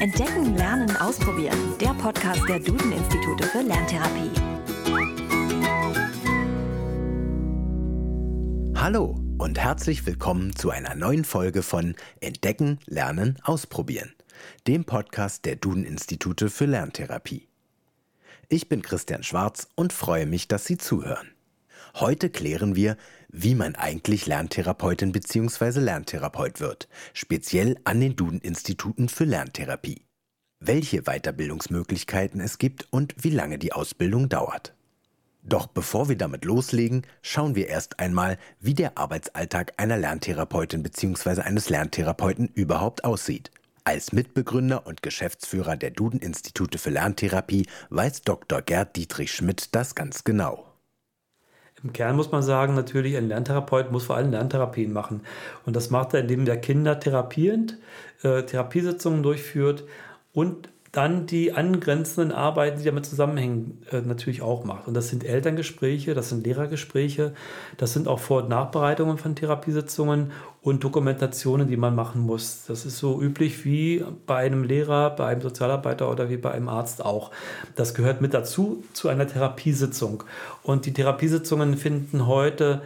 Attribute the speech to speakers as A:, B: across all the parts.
A: Entdecken, Lernen, Ausprobieren. Der Podcast der Duden-Institute für Lerntherapie.
B: Hallo und herzlich willkommen zu einer neuen Folge von Entdecken, Lernen, Ausprobieren, dem Podcast der Duden-Institute für Lerntherapie. Ich bin Christian Schwarz und freue mich, dass Sie zuhören. Heute klären wir, wie man eigentlich Lerntherapeutin bzw. Lerntherapeut wird, speziell an den Duden-Instituten für Lerntherapie. Welche Weiterbildungsmöglichkeiten es gibt und wie lange die Ausbildung dauert. Doch bevor wir damit loslegen, schauen wir erst einmal, wie der Arbeitsalltag einer Lerntherapeutin bzw. eines Lerntherapeuten überhaupt aussieht. Als Mitbegründer und Geschäftsführer der Duden-Institute für Lerntherapie weiß Dr. Gerd Dietrich Schmidt das ganz genau.
C: Im Kern muss man sagen, natürlich, ein Lerntherapeut muss vor allem Lerntherapien machen. Und das macht er, indem er Kinder therapierend, äh, Therapiesitzungen durchführt und dann die angrenzenden Arbeiten, die damit zusammenhängen, äh, natürlich auch macht. Und das sind Elterngespräche, das sind Lehrergespräche, das sind auch Vor- und Nachbereitungen von Therapiesitzungen und Dokumentationen, die man machen muss. Das ist so üblich wie bei einem Lehrer, bei einem Sozialarbeiter oder wie bei einem Arzt auch. Das gehört mit dazu zu einer Therapiesitzung. Und die Therapiesitzungen finden heute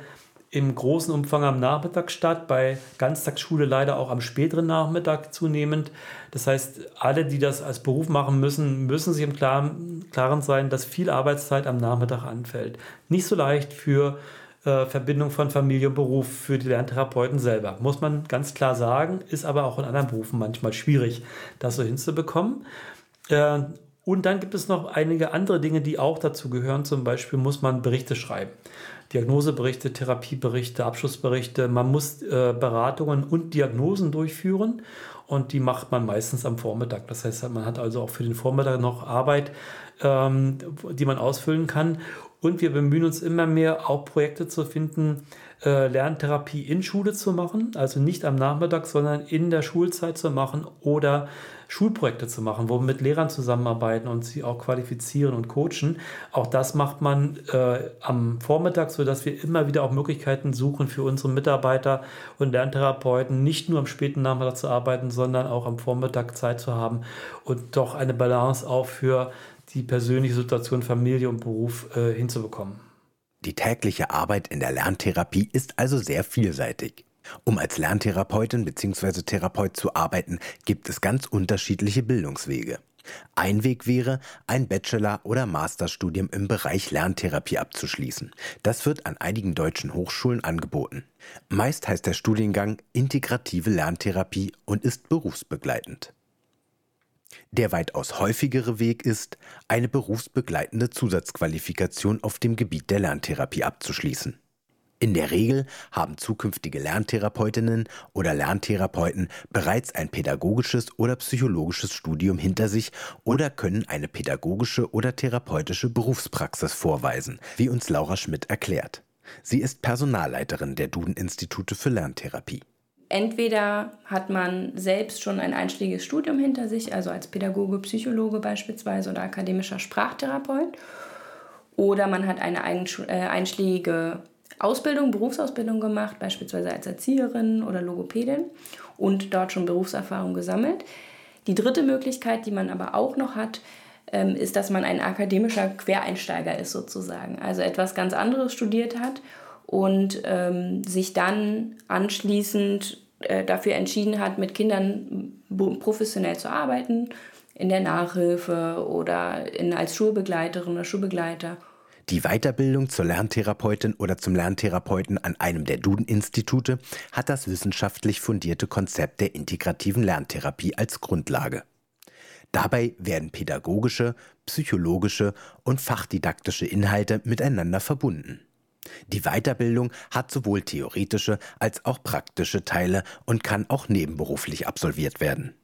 C: im großen Umfang am Nachmittag statt, bei Ganztagsschule leider auch am späteren Nachmittag zunehmend. Das heißt, alle, die das als Beruf machen müssen, müssen sich im Klaren, sein, dass viel Arbeitszeit am Nachmittag anfällt. Nicht so leicht für äh, Verbindung von Familie und Beruf für die Lerntherapeuten selber. Muss man ganz klar sagen, ist aber auch in anderen Berufen manchmal schwierig, das so hinzubekommen. Äh, und dann gibt es noch einige andere Dinge, die auch dazu gehören. Zum Beispiel muss man Berichte schreiben. Diagnoseberichte, Therapieberichte, Abschlussberichte. Man muss äh, Beratungen und Diagnosen durchführen und die macht man meistens am Vormittag. Das heißt, man hat also auch für den Vormittag noch Arbeit, ähm, die man ausfüllen kann. Und wir bemühen uns immer mehr, auch Projekte zu finden, äh, Lerntherapie in Schule zu machen, also nicht am Nachmittag, sondern in der Schulzeit zu machen oder Schulprojekte zu machen, wo wir mit Lehrern zusammenarbeiten und sie auch qualifizieren und coachen. Auch das macht man äh, am Vormittag, sodass wir immer wieder auch Möglichkeiten suchen für unsere Mitarbeiter und Lerntherapeuten, nicht nur am späten Nachmittag zu arbeiten, sondern auch am Vormittag Zeit zu haben und doch eine Balance auch für die persönliche Situation Familie und Beruf äh, hinzubekommen.
B: Die tägliche Arbeit in der Lerntherapie ist also sehr vielseitig. Um als Lerntherapeutin bzw. Therapeut zu arbeiten, gibt es ganz unterschiedliche Bildungswege. Ein Weg wäre, ein Bachelor- oder Masterstudium im Bereich Lerntherapie abzuschließen. Das wird an einigen deutschen Hochschulen angeboten. Meist heißt der Studiengang Integrative Lerntherapie und ist berufsbegleitend. Der weitaus häufigere Weg ist, eine berufsbegleitende Zusatzqualifikation auf dem Gebiet der Lerntherapie abzuschließen. In der Regel haben zukünftige Lerntherapeutinnen oder Lerntherapeuten bereits ein pädagogisches oder psychologisches Studium hinter sich oder können eine pädagogische oder therapeutische Berufspraxis vorweisen, wie uns Laura Schmidt erklärt. Sie ist Personalleiterin der Duden-Institute für Lerntherapie.
D: Entweder hat man selbst schon ein einschlägiges Studium hinter sich, also als Pädagoge, Psychologe beispielsweise oder akademischer Sprachtherapeut, oder man hat eine äh, einschlägige Ausbildung, Berufsausbildung gemacht, beispielsweise als Erzieherin oder Logopädin und dort schon Berufserfahrung gesammelt. Die dritte Möglichkeit, die man aber auch noch hat, ähm, ist, dass man ein akademischer Quereinsteiger ist sozusagen, also etwas ganz anderes studiert hat und ähm, sich dann anschließend äh, dafür entschieden hat, mit Kindern professionell zu arbeiten, in der Nachhilfe oder in, als Schulbegleiterin oder Schulbegleiter
B: die Weiterbildung zur Lerntherapeutin oder zum Lerntherapeuten an einem der Duden-Institute hat das wissenschaftlich fundierte Konzept der integrativen Lerntherapie als Grundlage. Dabei werden pädagogische, psychologische und fachdidaktische Inhalte miteinander verbunden. Die Weiterbildung hat sowohl theoretische als auch praktische Teile und kann auch nebenberuflich absolviert werden.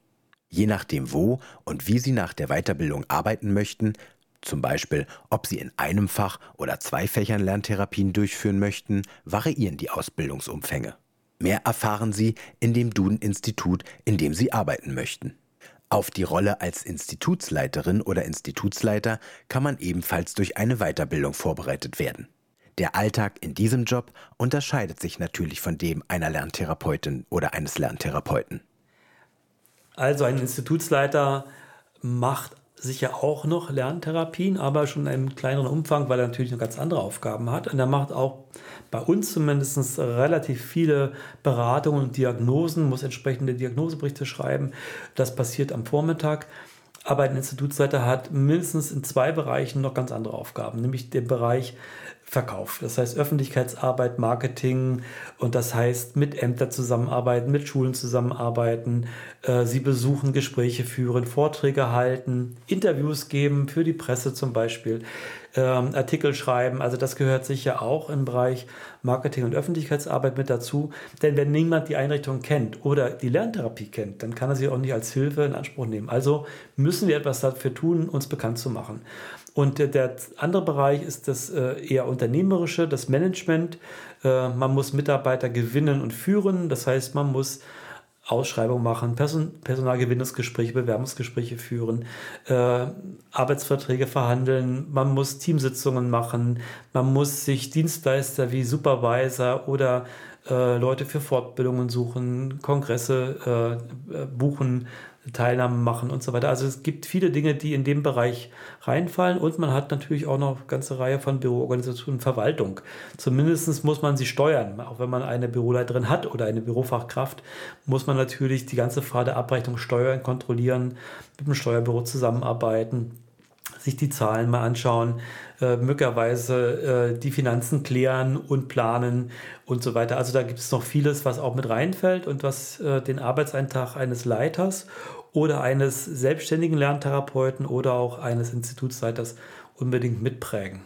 B: Je nachdem, wo und wie Sie nach der Weiterbildung arbeiten möchten, zum Beispiel, ob Sie in einem Fach oder zwei Fächern Lerntherapien durchführen möchten, variieren die Ausbildungsumfänge. Mehr erfahren Sie in dem Duden-Institut, in dem Sie arbeiten möchten. Auf die Rolle als Institutsleiterin oder Institutsleiter kann man ebenfalls durch eine Weiterbildung vorbereitet werden. Der Alltag in diesem Job unterscheidet sich natürlich von dem einer Lerntherapeutin oder eines Lerntherapeuten.
C: Also ein Institutsleiter macht sicher auch noch Lerntherapien, aber schon in einem kleineren Umfang, weil er natürlich noch ganz andere Aufgaben hat. Und er macht auch bei uns zumindest relativ viele Beratungen und Diagnosen, muss entsprechende Diagnoseberichte schreiben. Das passiert am Vormittag. Aber ein Institutsleiter hat mindestens in zwei Bereichen noch ganz andere Aufgaben, nämlich den Bereich Verkauf. Das heißt Öffentlichkeitsarbeit, Marketing und das heißt mit Ämtern zusammenarbeiten, mit Schulen zusammenarbeiten, äh, sie besuchen, Gespräche führen, Vorträge halten, Interviews geben für die Presse zum Beispiel, ähm, Artikel schreiben. Also das gehört sicher auch im Bereich Marketing und Öffentlichkeitsarbeit mit dazu. Denn wenn niemand die Einrichtung kennt oder die Lerntherapie kennt, dann kann er sie auch nicht als Hilfe in Anspruch nehmen. Also müssen wir etwas dafür tun, uns bekannt zu machen. Und der andere Bereich ist das äh, eher unternehmerische, das Management. Äh, man muss Mitarbeiter gewinnen und führen. Das heißt, man muss Ausschreibungen machen, Person Personalgewinnungsgespräche, Bewerbungsgespräche führen, äh, Arbeitsverträge verhandeln, man muss Teamsitzungen machen, man muss sich Dienstleister wie Supervisor oder äh, Leute für Fortbildungen suchen, Kongresse äh, buchen, Teilnahme machen und so weiter. Also es gibt viele Dinge, die in dem Bereich reinfallen und man hat natürlich auch noch eine ganze Reihe von Büroorganisationen und Verwaltung. Zumindest muss man sie steuern. Auch wenn man eine Büroleiterin hat oder eine Bürofachkraft, muss man natürlich die ganze Frage der Abrechnung steuern, kontrollieren, mit dem Steuerbüro zusammenarbeiten sich die Zahlen mal anschauen, äh, möglicherweise äh, die Finanzen klären und planen und so weiter. Also da gibt es noch vieles, was auch mit reinfällt und was äh, den Arbeitseintrag eines Leiters oder eines selbstständigen Lerntherapeuten oder auch eines Institutsleiters unbedingt mitprägen.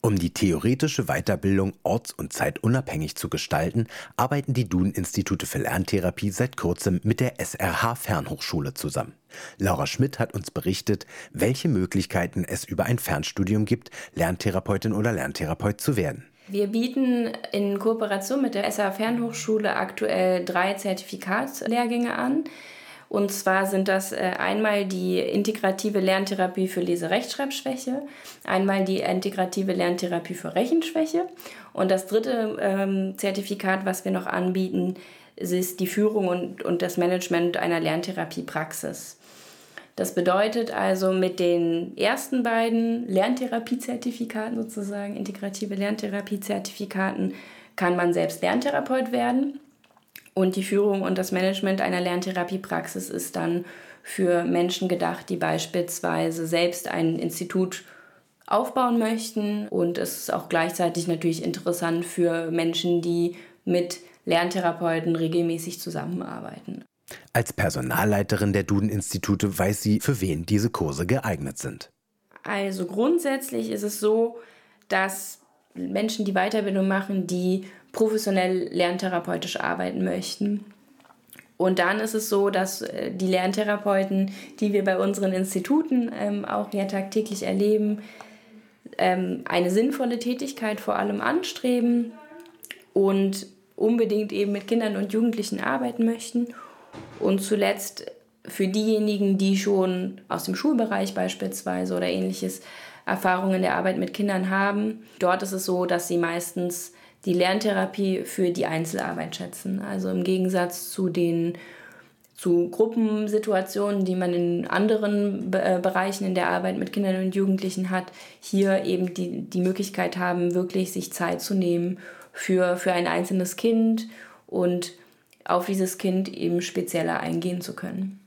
B: Um die theoretische Weiterbildung orts- und zeitunabhängig zu gestalten, arbeiten die Duden-Institute für Lerntherapie seit kurzem mit der SRH Fernhochschule zusammen. Laura Schmidt hat uns berichtet, welche Möglichkeiten es über ein Fernstudium gibt, Lerntherapeutin oder Lerntherapeut zu werden.
D: Wir bieten in Kooperation mit der SRH Fernhochschule aktuell drei Zertifikatslehrgänge an. Und zwar sind das äh, einmal die integrative Lerntherapie für Lese-Rechtschreibschwäche, einmal die integrative Lerntherapie für Rechenschwäche und das dritte ähm, Zertifikat, was wir noch anbieten, ist die Führung und, und das Management einer Lerntherapiepraxis. Das bedeutet also mit den ersten beiden Lerntherapie-Zertifikaten sozusagen, integrative Lerntherapie-Zertifikaten, kann man selbst Lerntherapeut werden. Und die Führung und das Management einer Lerntherapiepraxis ist dann für Menschen gedacht, die beispielsweise selbst ein Institut aufbauen möchten. Und es ist auch gleichzeitig natürlich interessant für Menschen, die mit Lerntherapeuten regelmäßig zusammenarbeiten.
B: Als Personalleiterin der Duden-Institute weiß sie, für wen diese Kurse geeignet sind.
D: Also grundsätzlich ist es so, dass Menschen, die Weiterbildung machen, die professionell lerntherapeutisch arbeiten möchten. Und dann ist es so, dass äh, die Lerntherapeuten, die wir bei unseren Instituten ähm, auch ja tagtäglich erleben, ähm, eine sinnvolle Tätigkeit vor allem anstreben und unbedingt eben mit Kindern und Jugendlichen arbeiten möchten. Und zuletzt für diejenigen, die schon aus dem Schulbereich beispielsweise oder ähnliches Erfahrungen in der Arbeit mit Kindern haben, dort ist es so, dass sie meistens die Lerntherapie für die Einzelarbeit schätzen. Also im Gegensatz zu den zu Gruppensituationen, die man in anderen äh, Bereichen in der Arbeit mit Kindern und Jugendlichen hat, hier eben die, die Möglichkeit haben, wirklich sich Zeit zu nehmen für, für ein einzelnes Kind und auf dieses Kind eben spezieller eingehen zu können.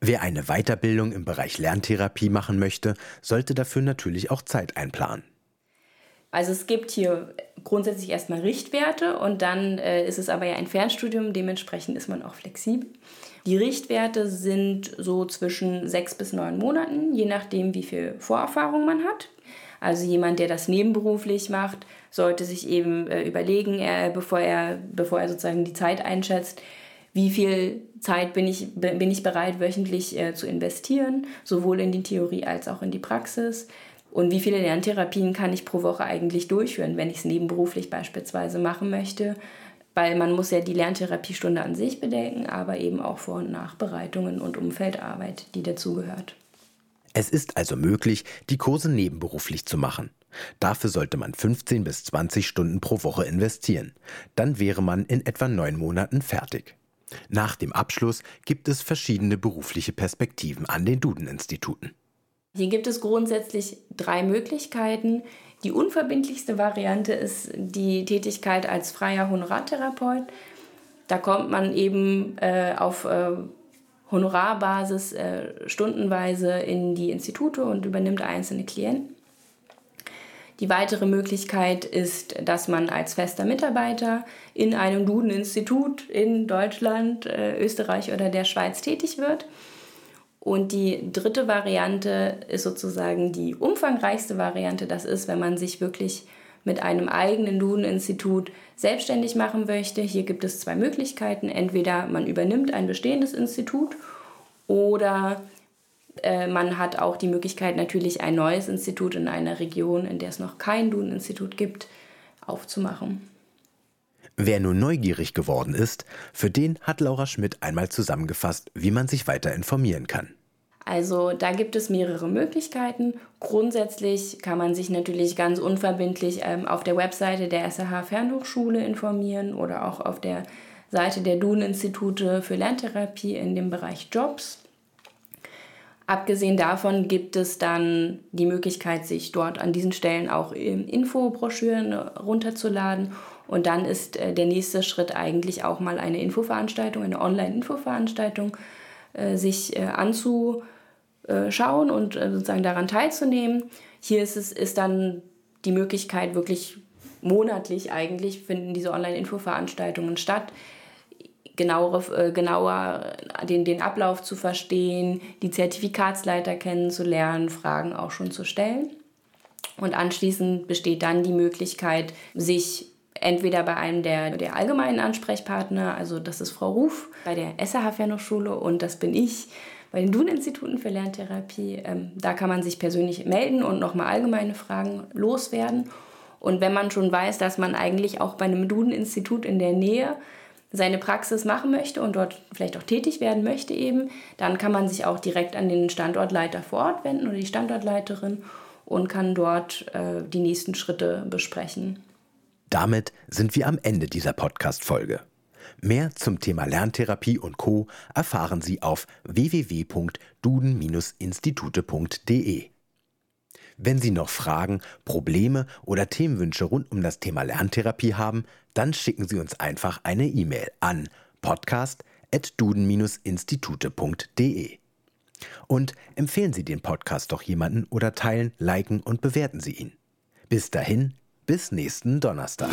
B: Wer eine Weiterbildung im Bereich Lerntherapie machen möchte, sollte dafür natürlich auch Zeit einplanen.
D: Also es gibt hier grundsätzlich erstmal Richtwerte und dann äh, ist es aber ja ein Fernstudium, dementsprechend ist man auch flexibel. Die Richtwerte sind so zwischen sechs bis neun Monaten, je nachdem, wie viel Vorerfahrung man hat. Also jemand, der das nebenberuflich macht, sollte sich eben äh, überlegen, äh, bevor, er, bevor er sozusagen die Zeit einschätzt, wie viel Zeit bin ich, bin ich bereit, wöchentlich äh, zu investieren, sowohl in die Theorie als auch in die Praxis. Und wie viele Lerntherapien kann ich pro Woche eigentlich durchführen, wenn ich es nebenberuflich beispielsweise machen möchte? Weil man muss ja die Lerntherapiestunde an sich bedenken, aber eben auch Vor- und Nachbereitungen und Umfeldarbeit, die dazugehört.
B: Es ist also möglich, die Kurse nebenberuflich zu machen. Dafür sollte man 15 bis 20 Stunden pro Woche investieren. Dann wäre man in etwa neun Monaten fertig. Nach dem Abschluss gibt es verschiedene berufliche Perspektiven an den Duden-Instituten.
D: Hier gibt es grundsätzlich drei Möglichkeiten. Die unverbindlichste Variante ist die Tätigkeit als freier Honorartherapeut. Da kommt man eben äh, auf äh, Honorarbasis äh, stundenweise in die Institute und übernimmt einzelne Klienten. Die weitere Möglichkeit ist, dass man als fester Mitarbeiter in einem Duden-Institut in Deutschland, äh, Österreich oder der Schweiz tätig wird. Und die dritte Variante ist sozusagen die umfangreichste Variante. Das ist, wenn man sich wirklich mit einem eigenen Duden-Institut selbstständig machen möchte. Hier gibt es zwei Möglichkeiten. Entweder man übernimmt ein bestehendes Institut oder äh, man hat auch die Möglichkeit, natürlich ein neues Institut in einer Region, in der es noch kein Duden-Institut gibt, aufzumachen.
B: Wer nun neugierig geworden ist, für den hat Laura Schmidt einmal zusammengefasst, wie man sich weiter informieren kann.
D: Also da gibt es mehrere Möglichkeiten. Grundsätzlich kann man sich natürlich ganz unverbindlich ähm, auf der Webseite der SRH Fernhochschule informieren oder auch auf der Seite der Duden-Institute für Lerntherapie in dem Bereich Jobs. Abgesehen davon gibt es dann die Möglichkeit, sich dort an diesen Stellen auch Infobroschüren runterzuladen. Und dann ist äh, der nächste Schritt eigentlich auch mal eine Infoveranstaltung, eine Online-Infoveranstaltung, äh, sich äh, anzuschauen und sozusagen daran teilzunehmen. Hier ist es ist dann die Möglichkeit, wirklich monatlich eigentlich finden diese Online-Infoveranstaltungen statt genauere, äh, genauer den, den Ablauf zu verstehen, die Zertifikatsleiter kennenzulernen, Fragen auch schon zu stellen. Und anschließend besteht dann die Möglichkeit, sich entweder bei einem der, der allgemeinen Ansprechpartner, also das ist Frau Ruf bei der SAH Fernhochschule und das bin ich bei den Dun-Instituten für Lerntherapie. Ähm, da kann man sich persönlich melden und nochmal allgemeine Fragen loswerden. Und wenn man schon weiß, dass man eigentlich auch bei einem Duden-Institut in der Nähe seine Praxis machen möchte und dort vielleicht auch tätig werden möchte eben, dann kann man sich auch direkt an den Standortleiter vor Ort wenden oder die Standortleiterin und kann dort äh, die nächsten Schritte besprechen.
B: Damit sind wir am Ende dieser Podcast-Folge. Mehr zum Thema Lerntherapie und Co. erfahren Sie auf www.duden-institute.de. Wenn Sie noch Fragen, Probleme oder Themenwünsche rund um das Thema Lerntherapie haben, dann schicken Sie uns einfach eine E-Mail an podcast.duden-institute.de. Und empfehlen Sie den Podcast doch jemanden oder teilen, liken und bewerten Sie ihn. Bis dahin, bis nächsten Donnerstag.